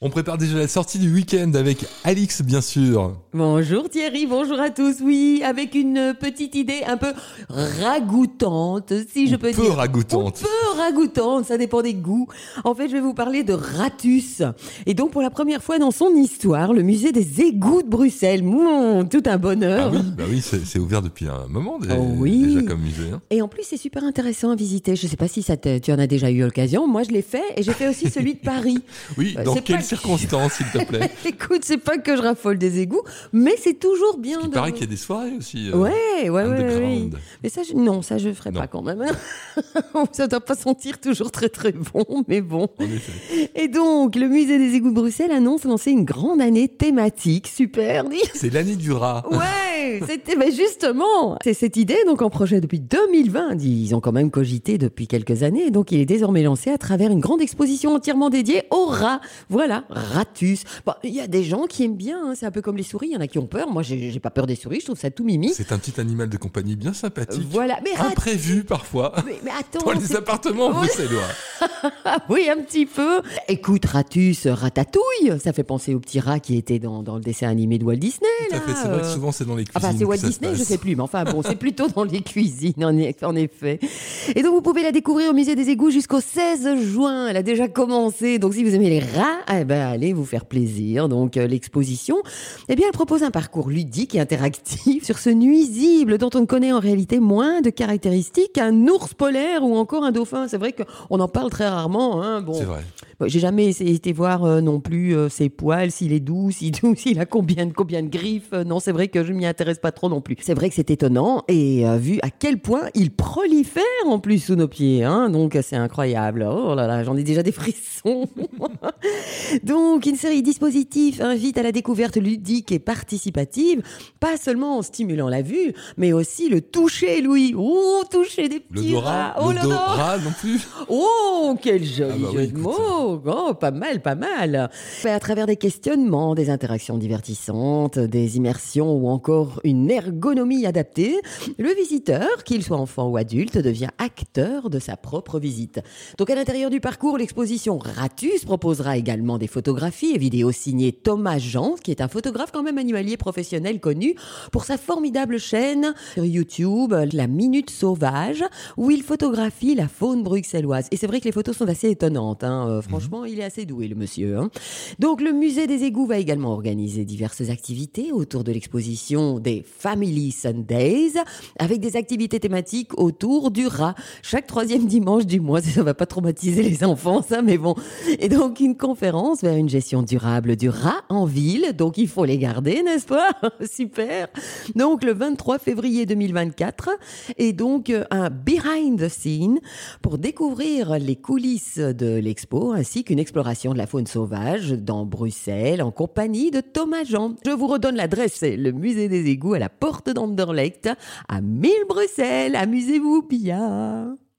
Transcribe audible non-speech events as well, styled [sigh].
On prépare déjà la sortie du week-end avec Alix, bien sûr. Bonjour Thierry, bonjour à tous. Oui, avec une petite idée un peu ragoûtante, si je peux peu dire. ragoûtante. Un peu ragoûtante, ça dépend des goûts. En fait, je vais vous parler de Ratus. Et donc, pour la première fois dans son histoire, le musée des égouts de Bruxelles. Mouh, tout un bonheur. Ah oui, bah oui, c'est ouvert depuis un moment Oh oui. déjà comme musée. hein. Et en plus, c'est super intéressant à visiter. Je sais pas si ça tu en as déjà eu l'occasion. Moi, je l'ai fait et j'ai fait aussi celui de Paris. [laughs] Oui, Bah, dans pas- circonstances, s'il te plaît [laughs] Écoute, c'est pas que je raffole des égouts, mais c'est toujours bien Il de. paraît qu'il y a des soirées aussi. euh, Ouais, ouais, ouais, oui. Mais ça, je- non, ça, je ferai Non. pas quand même. [laughs] ça doit pas sentir toujours très très bon, mais bon. En effet. Et donc, le musée des égouts de Bruxelles annonce lancer une grande année thématique. Super. C'est l'année du rat. Ouais, c'était mais justement, c'est cette idée donc en projet depuis 2020. Ils ont quand même cogité depuis quelques années, donc il est désormais lancé à travers une grande exposition entièrement dédiée aux rats. Voilà, Ratus. Bon, il y a des gens qui aiment bien, hein, c'est un peu comme les souris. Il y en a qui ont peur. Moi, j'ai pas peur des souris. Je trouve ça tout mimi. C'est un petit animal de compagnie bien sympathique. Voilà, mais. Imprévu parfois. Mais, mais [laughs] attends, Dans les appartements bruxellois. [laughs] Oui, un petit peu. Écoute, Ratus, Ratatouille, ça fait penser au petit rat qui était dans, dans le dessin animé de Walt Disney. Tout à là, fait. C'est vrai que euh. souvent c'est dans les cuisines. Enfin, c'est Walt Disney, je sais plus, mais enfin bon, c'est [laughs] plutôt dans les cuisines, en, e- en effet. Et donc, vous pouvez la découvrir au musée des égouts jusqu'au 16 juin. Elle a déjà commencé. Donc, si vous aimez les rats, eh ben, allez vous faire plaisir. Donc, euh, l'exposition, eh bien, elle propose un parcours ludique et interactif sur ce nuisible dont on connaît en réalité moins de caractéristiques qu'un ours polaire ou encore un dauphin. C'est vrai qu'on en parle très rarement, hein. Bon. C'est vrai. J'ai jamais été voir euh, non plus euh, ses poils, s'il est doux, s'il doux, [laughs] s'il a combien de combien de griffes. Euh, non, c'est vrai que je m'y intéresse pas trop non plus. C'est vrai que c'est étonnant et vu à quel point il prolifère en plus sous nos pieds, hein. Donc c'est incroyable. Oh là là, j'en ai déjà des frissons. [laughs] Donc une série dispositif invite à la découverte ludique et participative, pas seulement en stimulant la vue, mais aussi le toucher, Louis. Oh, toucher des petits rats. Oh l'odorat. Non plus. Oh, quel joli Ah bah oui, jeu de mots Oh, pas mal, pas mal Fait À travers des questionnements, des interactions divertissantes, des immersions ou encore une ergonomie adaptée, le visiteur, qu'il soit enfant ou adulte, devient acteur de sa propre visite. Donc à l'intérieur du parcours, l'exposition Ratus proposera également des photographies et vidéos signées Thomas Jean, qui est un photographe quand même animalier professionnel connu pour sa formidable chaîne sur YouTube, La Minute Sauvage, où il photographie la faune bruxelloise. Et c'est vrai que les photos sont assez étonnantes. hein. Euh, franchement, il est assez doué, le monsieur. hein. Donc, le musée des égouts va également organiser diverses activités autour de l'exposition des Family Sundays, avec des activités thématiques autour du rat. Chaque troisième dimanche du mois, [laughs] ça va pas traumatiser les enfants, ça, mais bon. Et donc, une conférence vers une gestion durable du rat en ville. Donc, il faut les garder, n'est-ce pas? [laughs] Super. Donc, le 23 février 2024. Et donc, euh, un behind the scene pour découvrir les coulisses de l'expo ainsi qu'une exploration de la faune sauvage dans Bruxelles en compagnie de Thomas Jean. Je vous redonne l'adresse, c'est le musée des égouts à la porte d'Anderlecht à 1000 Bruxelles. Amusez-vous bien.